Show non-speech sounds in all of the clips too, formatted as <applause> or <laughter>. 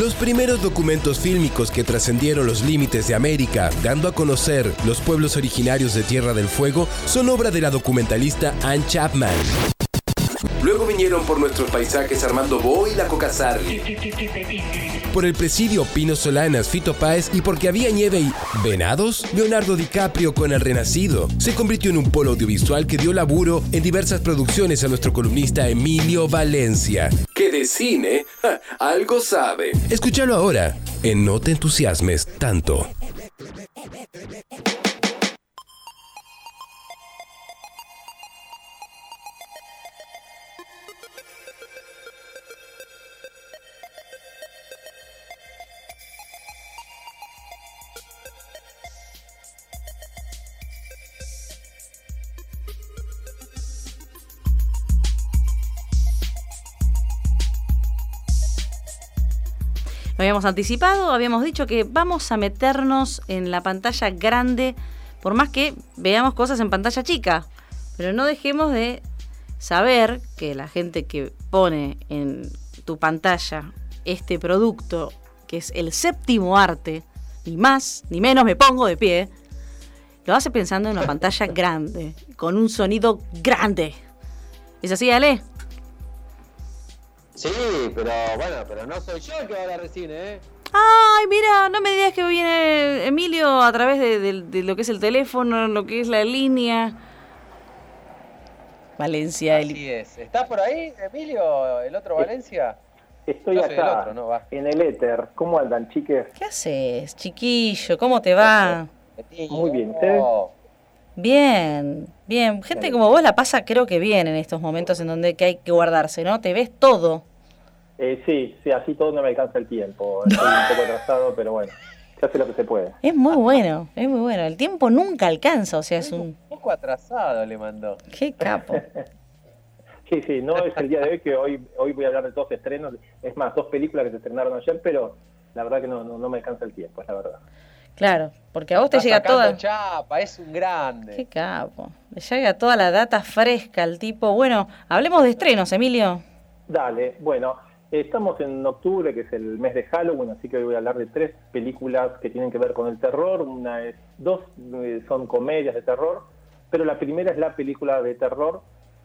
Los primeros documentos fílmicos que trascendieron los límites de América, dando a conocer los pueblos originarios de Tierra del Fuego, son obra de la documentalista Anne Chapman. Luego vinieron por nuestros paisajes Armando Bo y la Coca. Por el presidio Pino Solanas, Fito Páez y porque había nieve y venados, Leonardo DiCaprio con El Renacido se convirtió en un polo audiovisual que dio laburo en diversas producciones a nuestro columnista Emilio Valencia, que de cine algo sabe. Escúchalo ahora en No te entusiasmes tanto. Habíamos anticipado, habíamos dicho que vamos a meternos en la pantalla grande, por más que veamos cosas en pantalla chica. Pero no dejemos de saber que la gente que pone en tu pantalla este producto, que es el séptimo arte, ni más ni menos me pongo de pie, lo hace pensando en una pantalla grande, con un sonido grande. ¿Es así, Ale? Sí, pero bueno, pero no soy yo el que va a hablar de cine, ¿eh? Ay, mira, no me digas que viene Emilio a través de, de- de lo que es el teléfono, lo que es la línea. Valencia, el... Así es. ¿Estás por ahí, Emilio, el otro Valencia? Estoy Yo soy el acá, otro, no va. en el éter. ¿Cómo andan, chiques? ¿Qué haces, chiquillo? ¿Cómo te va? Muy bien, ¿ustedes? Bien, bien. Gente como vos la pasa creo que bien en estos momentos en donde que hay que guardarse, ¿no? Te ves todo. Eh, sí, sí, así todo no me alcanza el tiempo. Estoy un <laughs> poco atrasado, pero bueno, se hace lo que se puede. Es muy bueno, es muy bueno. El tiempo nunca alcanza, o sea, es un... Un poco atrasado le mandó. Qué capo. <laughs> Sí, sí, no es el día de hoy que hoy hoy voy a hablar de dos estrenos. Es más, dos películas que se estrenaron ayer, pero la verdad que no, no, no me alcanza el tiempo, es la verdad. Claro, porque a vos te Está llega toda... chapa, es un grande. Qué capo. Le llega toda la data fresca al tipo. Bueno, hablemos de estrenos, Emilio. Dale, bueno, estamos en octubre, que es el mes de Halloween, así que hoy voy a hablar de tres películas que tienen que ver con el terror. Una es, dos eh, son comedias de terror, pero la primera es la película de terror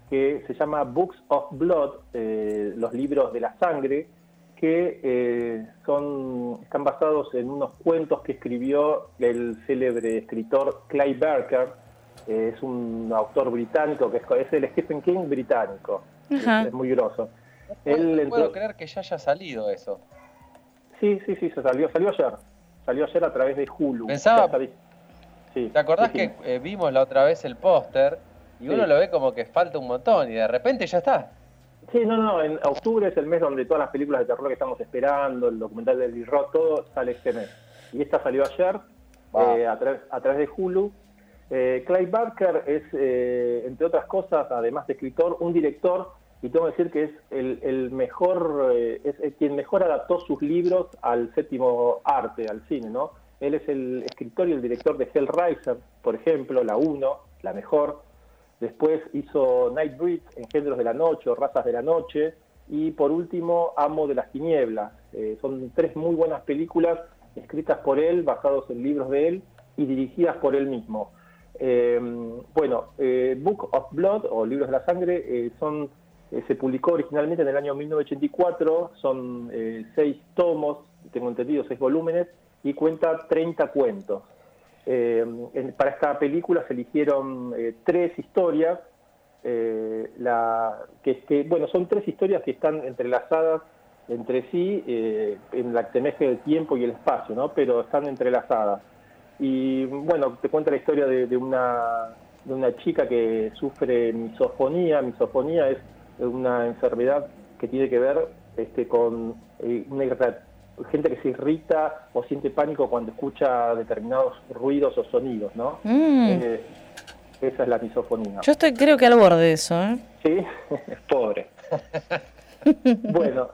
que se llama Books of Blood, eh, los libros de la sangre, que eh, son, están basados en unos cuentos que escribió el célebre escritor Clay Barker. Eh, es un autor británico, que es, es el Stephen King británico. Es, es muy grosso. No puedo, Él creer que ya haya salido eso. Sí, sí, sí, se salió, salió ayer. Salió ayer a través de Hulu. Pensaba- Sí, ¿Te acordás sí, sí. que eh, vimos la otra vez el póster y uno lo ve como que falta un montón y de repente ya está? Sí, no, no, en octubre es el mes donde todas las películas de terror que estamos esperando, el documental de Lee Roth, todo sale este mes. Y esta salió ayer Wow. eh, a, través, a través de Hulu. Eh, Clay Barker es, eh, entre otras cosas, además de escritor, un director, y tengo que decir que es el, mejor, eh, es el quien mejor adaptó sus libros al séptimo arte, al cine, ¿no? Él es el escritor y el director de Hellraiser, por ejemplo, la 1, la mejor. Después hizo Nightbreed, Engendros de la Noche o Razas de la Noche. Y por último, Amo de las Tinieblas. Eh, son tres muy buenas películas escritas por él, basados en libros de él y dirigidas por él mismo. Eh, bueno, eh, Book of Blood o Libros de la Sangre son, eh, se publicó originalmente en el año 1984, son eh, seis tomos, tengo entendido, seis volúmenes, y cuenta 30 cuentos. Eh, para esta película se eligieron eh, tres historias, la, que, que, bueno, son tres historias que están entrelazadas entre sí en la temeje del tiempo y el espacio, ¿no? Pero están entrelazadas. Y bueno, te cuenta la historia de, de una, de una chica que sufre misofonía. Misofonía es una enfermedad que tiene que ver este, con eh, una gente que se irrita o siente pánico cuando escucha determinados ruidos o sonidos, ¿no? Mm, Eh, esa es la misofonía. yo estoy creo que al borde de eso, ¿eh? Sí, es <laughs> pobre. <laughs> bueno,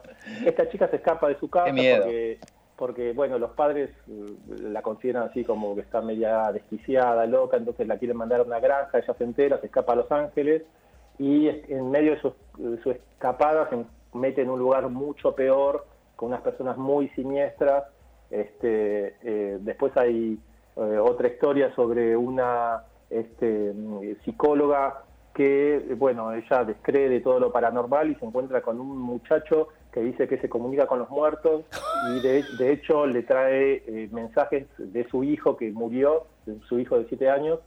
esta chica se escapa de su casa Qué miedo. porque, porque, bueno, los padres eh, la consideran así como que está media desquiciada, loca, entonces la quieren mandar a una granja, ella se entera, se escapa a Los Ángeles y en medio de su, de su escapada se mete en un lugar mucho peor con unas personas muy siniestras. Este, eh, después hay eh, otra historia sobre una este, psicóloga que, bueno, ella descree todo lo paranormal y se encuentra con un muchacho que dice que se comunica con los muertos y de, hecho le trae eh, mensajes de su hijo que murió, de su hijo de siete años,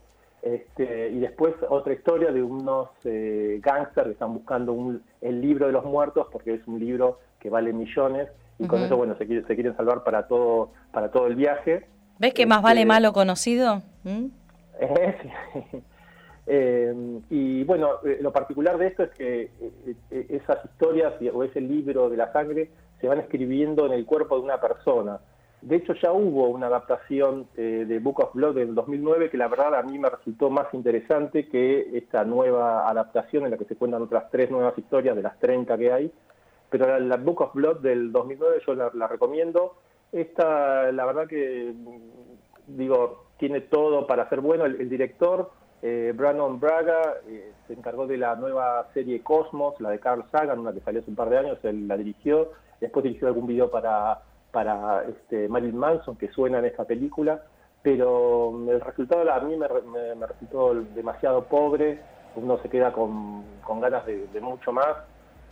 este, y después otra historia de unos eh, gángsters que están buscando el libro de los muertos porque es un libro que vale millones y con eso bueno se, se, quieren salvar para todo para todo el viaje. ¿Ves que más vale este, malo conocido? ¿Mm? <laughs> Eh, y bueno, eh, lo particular de esto es que eh, esas historias o ese libro de la sangre se van escribiendo en el cuerpo de una persona. De hecho, ya hubo una adaptación de Book of Blood del 2009 que la verdad a mí me resultó más interesante que esta nueva adaptación en la que se cuentan otras tres nuevas historias de las 30 que hay. Pero la, Book of Blood del 2009 yo la, recomiendo. Esta, la verdad que, digo, tiene todo para ser bueno. el director eh, Brandon Braga eh, se encargó de la nueva serie Cosmos, la de Carl Sagan, una que salió hace un par de años, él la dirigió. Después dirigió algún video para, para este, Marilyn Manson, que suena en esta película. Pero mm, el resultado a mí me, resultó demasiado pobre. Uno se queda con, ganas de, mucho más.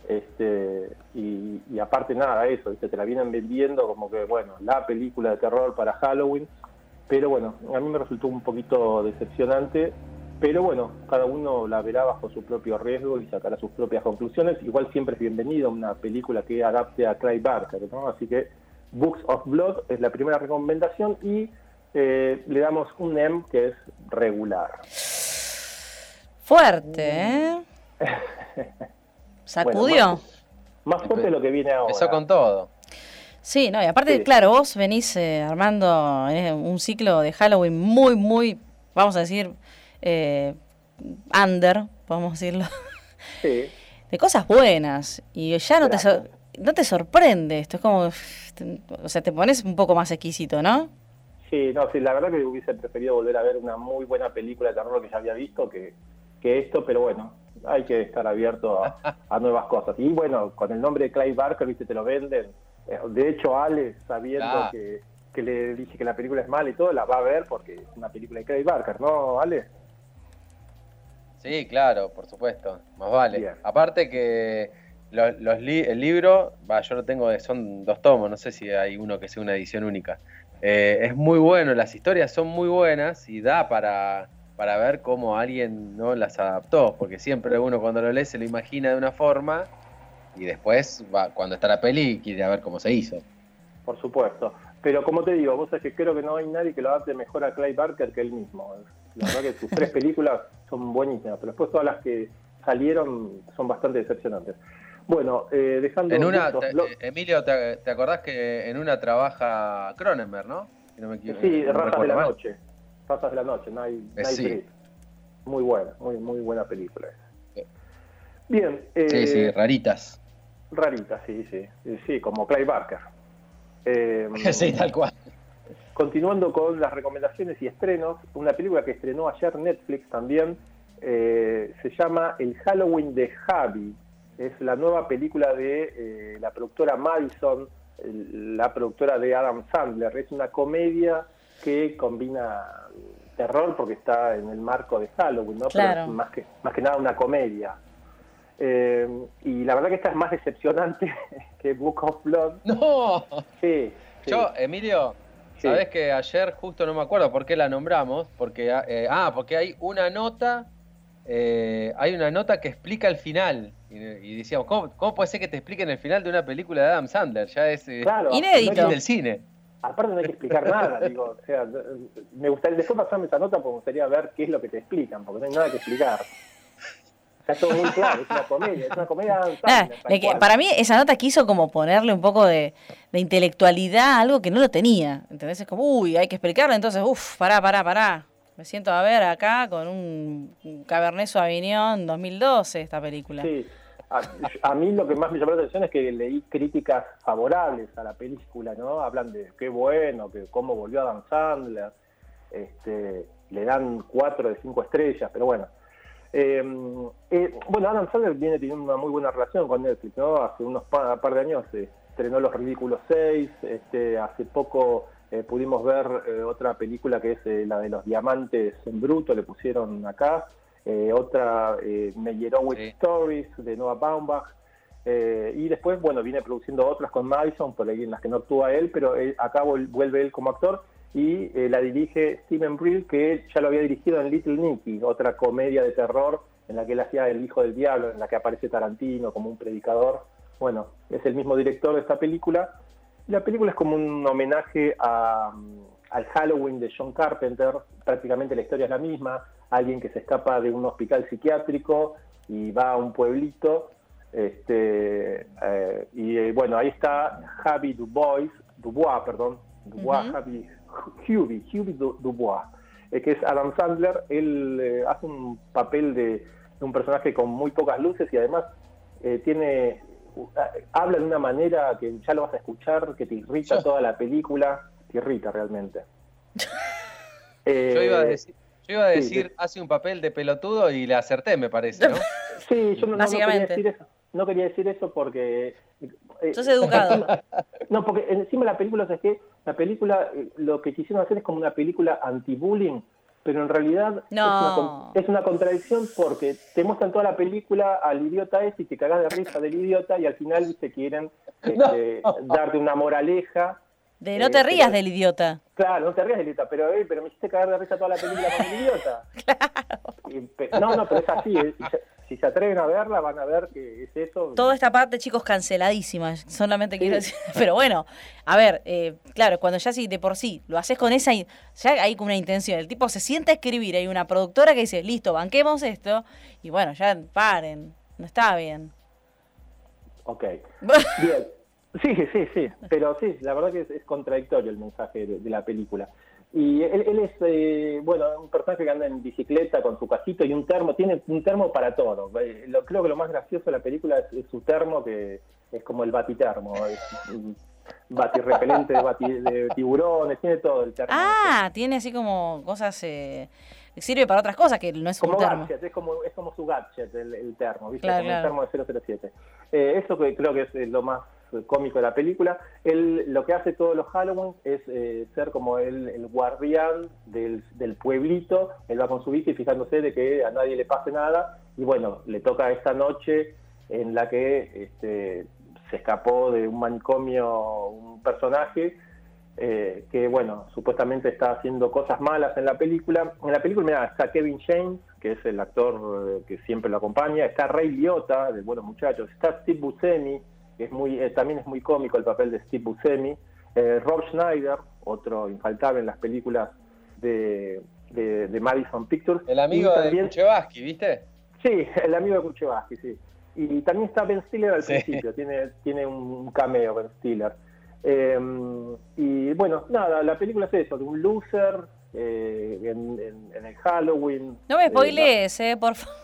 Este, y, aparte nada, eso, te la vienen vendiendo como que, bueno, la película de terror para Halloween. Pero bueno, a mí me resultó un poquito decepcionante pero bueno, cada uno la verá bajo su propio riesgo y sacará sus propias conclusiones. Igual siempre es bienvenido una película que adapte a Clive Barker, ¿no? Así que Books of Blood es la primera recomendación y eh, le damos un M que es regular. Fuerte, ¿eh? <laughs> ¿Sacudió? más, fuerte de lo que viene ahora. Eso con todo. Sí, no, y aparte, claro, vos venís eh, armando eh, un ciclo de Halloween muy, muy, vamos a decir, eh, under, podemos decirlo, de cosas buenas. Y ya no te, no te sorprende esto, es como, o sea, te pones un poco más exquisito, ¿no? Sí, no, sí, la verdad que hubiese preferido volver a ver una muy buena película de terror que ya había visto que, que esto, pero bueno, hay que estar abierto a, nuevas cosas. Y bueno, con el nombre de Clive Barker, viste, te lo venden. Eh, de hecho, Ale, sabiendo que, que le dije que la película es mala y todo, la va a ver porque es una película de Clive Barker, ¿no, Ale? Sí, claro, por supuesto, más vale. Aparte que los, el libro, va, yo lo tengo, son dos tomos, no sé si hay uno que sea una edición única. Eh, es muy bueno, las historias son muy buenas y da para, para ver cómo alguien no las adaptó, porque siempre uno cuando lo lee se lo imagina de una forma y después va, cuando está la peli quiere ver cómo se hizo. Por supuesto. Pero como te digo, vos sabés que creo que no hay nadie que lo adapte mejor a Clay Barker que él mismo. La verdad que sus tres <laughs> películas son buenísimas, pero después todas las que salieron son bastante decepcionantes. Bueno, eh, dejando... En una, eh, Emilio, te, acordás que en una trabaja Cronenberg, ¿no? sí, Razas de la Noche. Razas de la Noche, Night, eh, sí. Muy buena, muy, muy buena película. Bien. sí, sí, raritas. Raritas, sí, sí. Sí, como Clay Barker. <laughs> sí, tal cual. Continuando con las recomendaciones y estrenos, una película que estrenó ayer Netflix también eh, se llama El Halloween de Javi. Es la nueva película de eh, la productora Madison, la productora de Adam Sandler. Es una comedia que combina terror porque está en el marco de Halloween, ¿no? Pero más que, más que nada una comedia. Eh, y la verdad que esta es más decepcionante <laughs> que Book of Blood. <laughs> ¡No! Sí. Yo, Emilio, Sabes que ayer justo no me acuerdo por qué la nombramos, porque eh, ah, porque hay una nota, eh, hay una nota que explica el final y, decíamos ¿cómo, puede ser que te expliquen el final de una película de Adam Sandler? Ya es eh, inédito del cine. Aparte no hay que explicar nada, digo, o sea, me gustaría después pasarme esa nota porque me gustaría ver qué es lo que te explican, porque no hay nada que explicar. Está todo muy claro, es una comedia, es una comedia ah, Para mí esa nota quiso como ponerle un poco de, intelectualidad a algo que no lo tenía. ¿Entendés? Es como, uy, hay que explicarlo, entonces, uff, pará, pará, pará. Me siento a ver acá con un, Cabernet Sauvignon 2012 esta película. Sí, a, mí lo que más me llamó la atención es que leí críticas favorables a la película, ¿no? Hablan de qué bueno, que cómo volvió Adam Sandler, este, le dan cuatro de cinco estrellas, pero bueno, eh, eh, bueno, Adam Sandler viene teniendo una muy buena relación con Netflix, ¿no? Hace unos par, de años eh, estrenó Los Ridículos 6, este, hace poco eh, pudimos ver otra película que es la de los diamantes en bruto, le pusieron acá, otra Meyerowitz Stories de Noah Baumbach, y después, bueno, viene produciendo otras con Madison, por ahí en las que no actúa él, pero acá vuelve él como actor y la dirige Steven Brill, que ya lo había dirigido en Little Nicky, otra comedia de terror en la que él hacía El Hijo del Diablo, en la que aparece Tarantino como un predicador. Bueno, es el mismo director de esta película. La película es como un homenaje al Halloween de John Carpenter. Prácticamente la historia es la misma. Alguien que se escapa de un hospital psiquiátrico y va a un pueblito. Este, eh, y eh, bueno, ahí está Javi Dubois, Dubois, perdón, Dubois, Javi, Hubie, Hubie Dubois eh, que es Adam Sandler. Él eh, hace un papel de, un personaje con muy pocas luces y además eh, tiene habla de una manera que ya lo vas a escuchar, que te irrita toda la película, te irrita realmente. <laughs> yo iba a decir, yo iba a decir hace un papel de pelotudo y le acerté, me parece, ¿no? <laughs> Sí, yo no, no, quería decir eso. No quería decir eso porque... Sos educado. no, porque encima la película, es que la película, eh, lo que quisieron hacer es como una película anti-bullying, pero en realidad es, una, contradicción porque te muestran toda la película al idiota ese y te cagas de risa del idiota y al final te quieren <laughs> este, darte una moraleja. De no te este, rías del idiota. Claro, no te rías del idiota, pero, pero me hiciste cagar de risa toda la película con el idiota. <laughs> Claro. no, no, pero es así si se atreven a verla, van a ver que es eso. Toda esta parte, chicos, canceladísima. Solamente quiero decir. <laughs> Pero bueno, a ver, eh, claro, cuando ya sí de por sí lo haces con esa. Ya hay como una intención. El tipo se siente a escribir. Hay una productora que dice, listo, banquemos esto. Y bueno, ya paren. No está bien. Ok. <laughs> bien. Sí, sí, sí. Pero sí, la verdad que es, contradictorio el mensaje de la película. Y él, es, eh, bueno, un personaje que anda en bicicleta con su casito y un termo, tiene un termo para todo. Eh, lo, creo que lo más gracioso de la película es, su termo, que es como el batitermo, es batirrepelente de, de tiburones, tiene todo el termo. Ah, tiene así como cosas... Eh, sirve para otras cosas, que no es como un termo. es como, es como su gadget, el, termo, ¿viste? como el termo de 007. eso que creo que es lo más cómico de la película. Él lo que hace todos los Halloween es eh, ser como el, guardián del, del, pueblito. Él va con su bici fijándose de que a nadie le pase nada. Y bueno, le toca esta noche en la que este, se escapó de un manicomio un personaje. Eh, que bueno, supuestamente está haciendo cosas malas en la película. En la película, mira, está Kevin James, que es el actor eh, que siempre lo acompaña, está Ray Liotta, de Buenos Muchachos, está Steve Buscemi, es muy, eh, también es muy cómico el papel de Steve Buscemi. Eh, Rob Schneider, otro infaltable en las películas de, de, Madison Pictures. El amigo de Kuchevaski, ¿viste? Sí, el amigo de Kuchevaski, sí. Y también está Ben Stiller al principio, tiene, tiene un cameo Ben Stiller. Em, y bueno, nada, la película es eso, de un loser eh, en, en, el Halloween. No me spoilees, eh, por favor.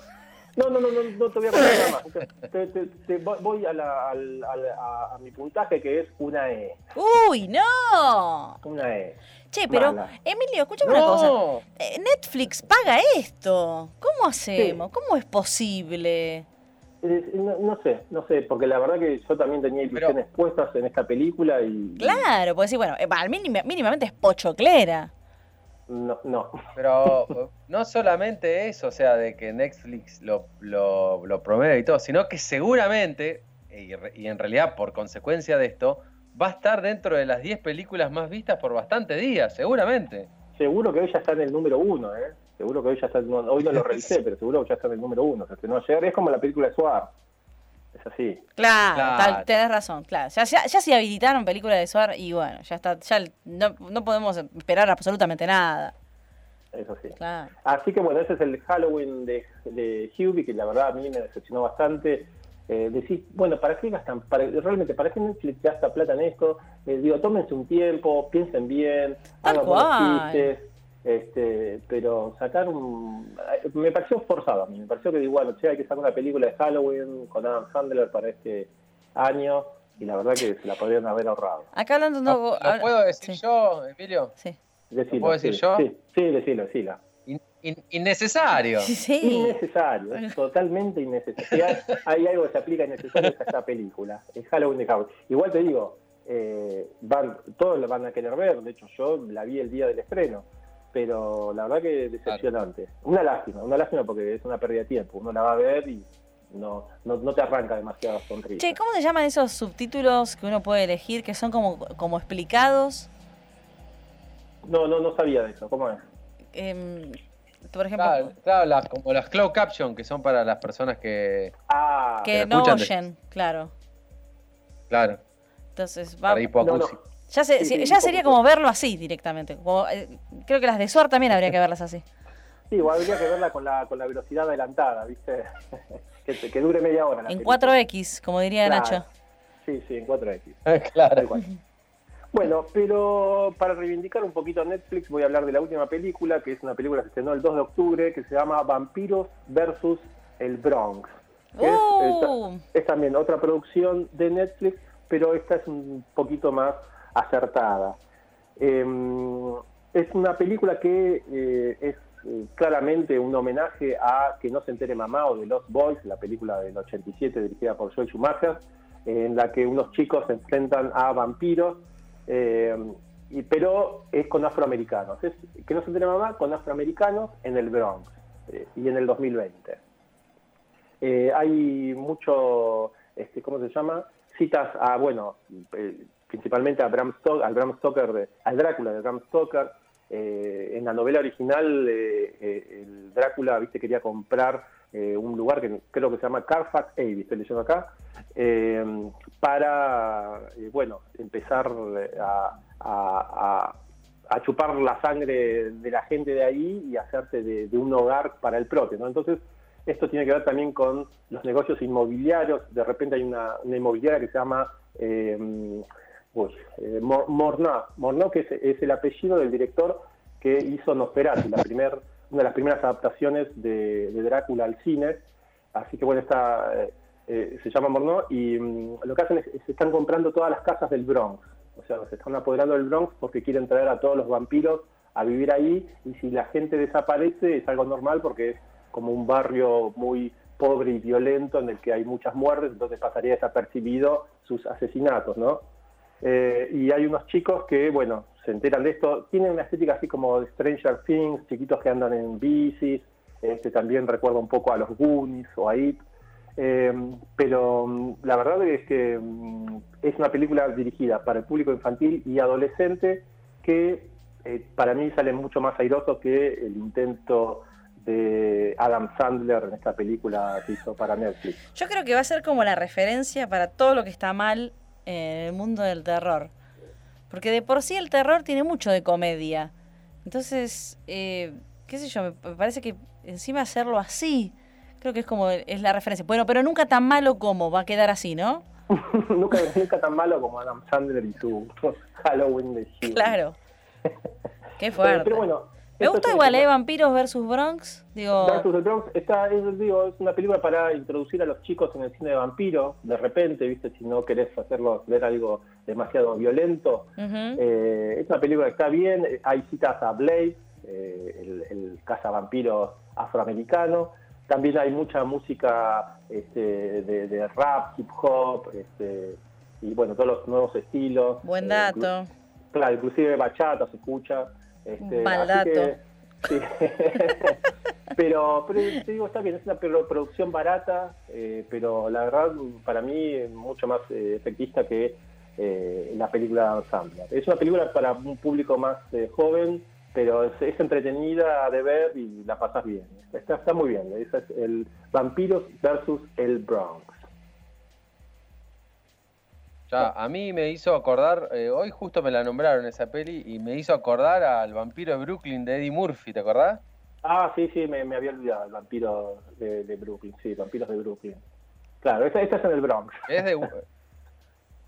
No, no, no, no, no te voy a contar nada más. Te, te, voy a, la, a, a, mi puntaje que es una E. ¡Uy, no! Una E. Che, pero Emilio, escúchame una cosa. Eh, Netflix paga esto. ¿Cómo hacemos? ¿Cómo es posible? No, sé, no sé, porque la verdad que yo también tenía ilusiones puestas en esta película y... Claro, pues sí, bueno, eh, mínimamente es pochoclera. No, no. Pero <laughs> no solamente eso, o sea, de que Netflix lo, lo, lo promueve y todo, sino que seguramente, y, en realidad por consecuencia de esto, va a estar dentro de las 10 películas más vistas por bastante días, seguramente. Seguro que hoy ya está en el número uno, ¿eh? Seguro que hoy ya está, en, hoy no lo revisé, <laughs> pero seguro que ya está en el número uno. O sea, no llegar es como la película de Suar. Es así. Claro, tenés razón, claro. Ya, ya, se habilitaron películas de Suar y bueno, ya está, ya no, no podemos esperar absolutamente nada. Eso sí. Así que bueno, ese es el Halloween de, de Hubie, que la verdad a mí me decepcionó bastante. Eh, decís, bueno, ¿para qué gastan? Para, realmente, ¿para qué Netflix gasta plata en esto? Eh, digo, tómense un tiempo, piensen bien, hagan buenos chistes. Este, pero sacar un. Me pareció forzado a mí. Me pareció que, bueno, che, hay que sacar una película de Halloween con Adam Sandler para este año. Y la verdad que se la podrían haber ahorrado. Acá hablando. No, ¿Lo, puedo decir yo, Emilio? Sí. ¿Lo ¿Puedo decir yo? Sí, sí, decilo, decilo. innecesario. Sí. Innecesario, es totalmente innecesario. Hay, algo que se aplica innecesario a esta película, es Halloween de Halloween. Igual te digo, eh, van, todos lo van a querer ver, de hecho yo la vi el día del estreno, pero la verdad que decepcionante. Una lástima, una lástima porque es una pérdida de tiempo, uno la va a ver y no, no, te arranca demasiado sonrisa. Che, ¿cómo se llaman esos subtítulos que uno puede elegir que son como, como explicados? No, no, no sabía de eso, ¿cómo es? Em, por ejemplo, claro, como las cloud caption que son para las personas que, ah, que, no oyen, claro. Claro. Entonces, va. Ya, ya sería como verlo así directamente. Eh, creo que las de SOAR también habría que verlas así. Sí, igual habría que verla con la, con la velocidad adelantada, ¿viste? <laughs> que, dure media hora. en 4X, como diría Nacho. Sí, sí, en 4X. <laughs> claro. Bueno, pero para reivindicar un poquito a Netflix voy a hablar de la última película, que es una película que se estrenó el 2 de octubre, que se llama Vampiros versus el Bronx. Uh. Es, también otra producción de Netflix, pero esta es un poquito más acertada. Em, es una película que eh, es eh, claramente un homenaje a Que no se entere mamá o de Lost Boys, la película del 87 dirigida por Joel Schumacher, en la que unos chicos se enfrentan a vampiros y, pero es con afroamericanos. Que no se tiene mamá con afroamericanos en el Bronx eh, y en el 2020. Eh, hay mucho, este, ¿cómo se llama? Citas a, bueno, principalmente a Bram Stoker, al Bram Stoker, al Drácula de Bram Stoker. en la novela original, el Drácula, viste, quería comprar eh, un lugar que creo que se llama Carfax Abbey, estoy leyendo acá, eh, para, eh, bueno, empezar a, chupar la sangre de la gente de ahí y hacerse de, un hogar para el propio, ¿no? Entonces, esto tiene que ver también con los negocios inmobiliarios. De repente hay una, inmobiliaria que se llama eh, pues, Morná, que es, el apellido del director que hizo Nosferatu, la primera una de las primeras adaptaciones de, Drácula al cine. Así que bueno, está, eh, eh, se llama Morneau y mm, lo que hacen es, se están comprando todas las casas del Bronx. O sea, se están apoderando del Bronx porque quieren traer a todos los vampiros a vivir ahí y si la gente desaparece es algo normal porque es como un barrio muy pobre y violento en el que hay muchas muertes, entonces pasaría desapercibido sus asesinatos, ¿no? Eh, y hay unos chicos que, bueno, se enteran de esto. Tienen una estética así como de Stranger Things, chiquitos que andan en bicis. Este, también recuerda un poco a los Goonies o a It. Eh, pero mm, la verdad es que mm, es una película dirigida para el público infantil y adolescente que eh, para mí sale mucho más airoso que el intento de Adam Sandler en esta película que hizo para Netflix. Yo creo que va a ser como la referencia para todo lo que está mal en el mundo del terror. Porque de por sí el terror tiene mucho de comedia. Entonces, eh, qué sé yo, me parece que encima hacerlo así, creo que es como es la referencia. Bueno, pero nunca tan malo como, va a quedar así, ¿no? <laughs> nunca, nunca tan malo como Adam Sandler y su Halloween de Claro. <laughs> Qué fuerte. pero bueno, me gusta igual, ¿eh? Vampiros versus Bronx. Digo... Versus el Bronx está, es, digo, es una película para introducir a los chicos en el cine de vampiro, de repente, ¿viste? Si no querés hacerlos ver algo demasiado violento. Eh, es una película que está bien. Hay citas a Blade, eh, el, el cazavampiros afroamericano. También hay mucha música este, de, rap, hip hop, este, y bueno, todos los nuevos estilos. Buen eh, dato. claro, inclusive bachata se escucha. Este, Mal <laughs> pero, pero te digo, está bien, es una producción barata, eh, pero la verdad para mí es mucho más eh, efectista que eh, la película Sandler. Es una película para un público más joven, pero es, entretenida de ver y la pasas bien. Está, está muy bien. es el Vampiros versus el Bronx. Ya, a mí me hizo acordar, eh, hoy justo me la nombraron esa peli y me hizo acordar al vampiro de Brooklyn de Eddie Murphy, ¿te acordás? Ah, sí, sí, me, había olvidado, el vampiro de, Brooklyn, sí, vampiros de Brooklyn. Claro, esta, es en el Bronx. Es de... <laughs>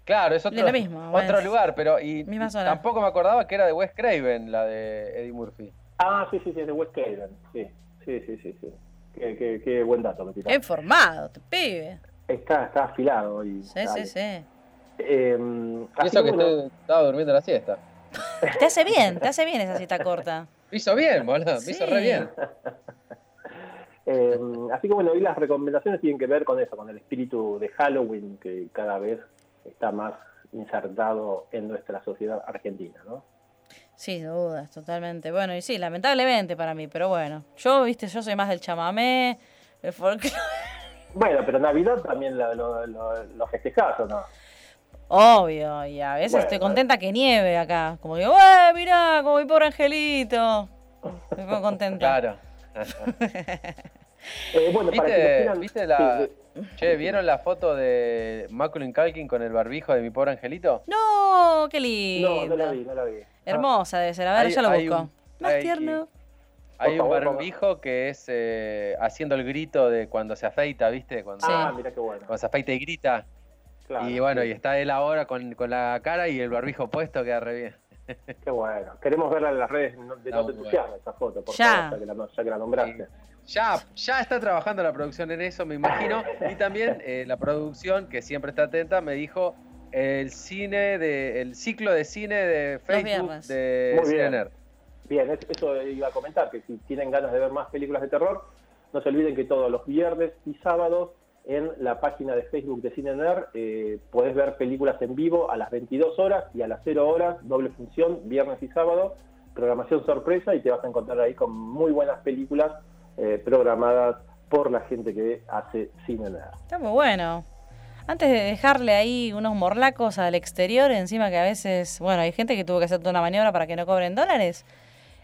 Claro, es otro, otro lugar, pero y, tampoco me acordaba que era de Wes Craven, la de Eddie Murphy. Ah, sí, sí, sí, es de Wes Craven, sí, sí, sí, sí, sí. Qué, qué, buen dato me Qué informado, te pibe. Está, está afilado. Y, sí, sí, sí. Eh, eso que estaba durmiendo la siesta. <laughs> Te hace bien, te hace bien esa siesta corta. hizo bien, boludo, me hizo re bien. <laughs> Eh, así que bueno, hoy las recomendaciones tienen que ver con eso, con el espíritu de Halloween que cada vez está más insertado en nuestra sociedad argentina, ¿no? Sí, dudas, totalmente. Bueno, y sí, lamentablemente para mí, pero bueno. Yo, viste, yo soy más del chamamé, el folclore. Bueno, pero Navidad también lo, lo, lo, festejás, ¿o no? Obvio, y a veces estoy contenta que nieve acá. Como digo, ¡eh, mirá, como mi pobre angelito! Estoy contenta. Claro. <laughs> eh, bueno, ¿Viste, ¿viste la, Che, ¿vieron la foto de Macaulay Culkin con el barbijo de mi pobre angelito? No, qué lindo. No, no la vi, no la vi. Hermosa debe ser. A ver, ya lo busco. Más tierno. Hay un barbijo que es eh, haciendo el grito de cuando se afeita, ¿viste? Cuando, ah, mira qué bueno. Cuando se afeita y grita. Y bueno, y está él ahora con, con, la cara y el barbijo puesto, queda re bien. <laughs> Qué bueno. Queremos verla en las redes de No, Te esa foto, por ya. favor, ya que la, ya que la nombraste. Ya, ya está trabajando la producción en eso, me imagino. Y también eh, la producción, que siempre está atenta, me dijo el cine de, el ciclo de cine de Facebook de Muy bien. Bien, eso iba a comentar, que si tienen ganas de ver más películas de terror, no se olviden que todos los viernes y sábados en la página de Facebook de Cine Nerd eh, podés ver películas en vivo a las 22 horas y a las 0 horas, doble función, viernes y sábado, programación sorpresa y te vas a encontrar ahí con muy buenas películas eh, programadas por la gente que hace cine nerd. Está muy bueno. Antes de dejarle ahí unos morlacos al exterior, encima que a veces, bueno, hay gente que tuvo que hacer toda una maniobra para que no cobren dólares,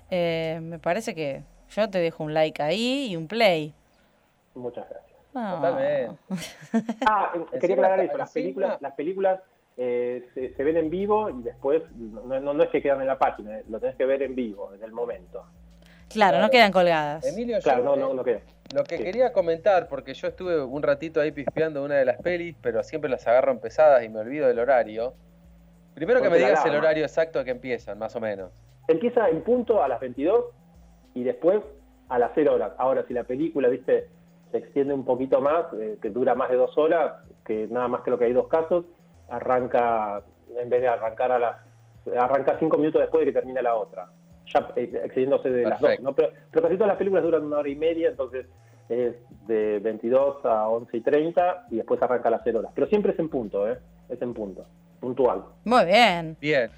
eh, me parece que yo te dejo un like ahí y un play. Muchas gracias. <laughs> Ah, quería aclarar eso, las películas, las películas eh, se, ven en vivo y después no, no, es que quedan en la página, lo tenés que ver en vivo, en el momento. Claro, no quedan colgadas. Emilio, claro, no, no, no queda. Lo que quería comentar, porque yo estuve un ratito ahí pispeando una de las pelis, pero siempre las agarro en pesadas y me olvido del horario. Primero que me digas el horario exacto a que empiezan, más o menos. Empieza en punto a las 22 y después a las 0 horas. Ahora, si la película, viste, se extiende un poquito más, eh, que dura más de dos horas, que nada más creo que hay dos casos, arranca, en vez de arrancar a las... arranca cinco minutos después de que termine la otra ya eh, excediéndose de las dos. ¿no? Pero, casi todas las películas duran una hora y media, entonces es de 22 a 11 y 30 y después arranca a las 0 horas. Pero siempre es en punto, ¿eh? Es en punto, puntual. Muy bien. Bien.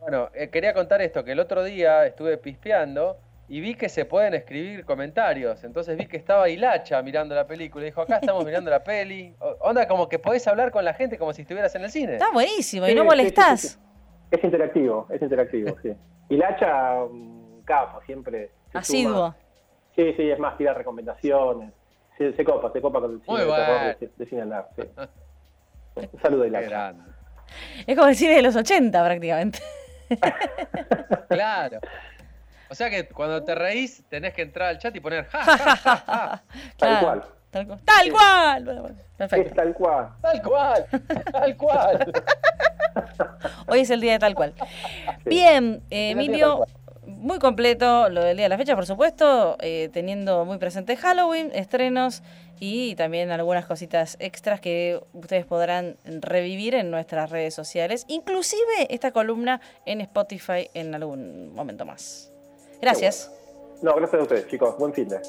Bueno, eh, quería contar esto, que el otro día estuve pispeando y vi que se pueden escribir comentarios. Entonces vi que estaba Hilacha mirando la película. Dijo, acá estamos mirando la peli. Onda, como que podés hablar con la gente como si estuvieras en el cine. Está buenísimo y no molestás. es interactivo, es interactivo, sí. Y un capo, siempre. Asiduo. Sí, sí, es más, tira recomendaciones. Se, se copa, se copa con el cine de, de, cine andar. Sí. <laughs> Un saludo la Es como el cine de los 80 prácticamente. <laughs> claro. O sea que cuando te reís tenés que entrar al chat y poner ja, ja, ja, ja. <laughs> Tal cual. Tal, cual. tal cual. Perfecto. Es tal cual. Tal cual. Tal cual. <laughs> Hoy es el día de tal cual. Bien, Emilio, muy completo lo del día de la fecha, por supuesto, eh, teniendo muy presente Halloween, estrenos y también algunas cositas extras que ustedes podrán revivir en nuestras redes sociales, inclusive esta columna en Spotify en algún momento más. Gracias. No, gracias a ustedes, chicos. Buen fin de.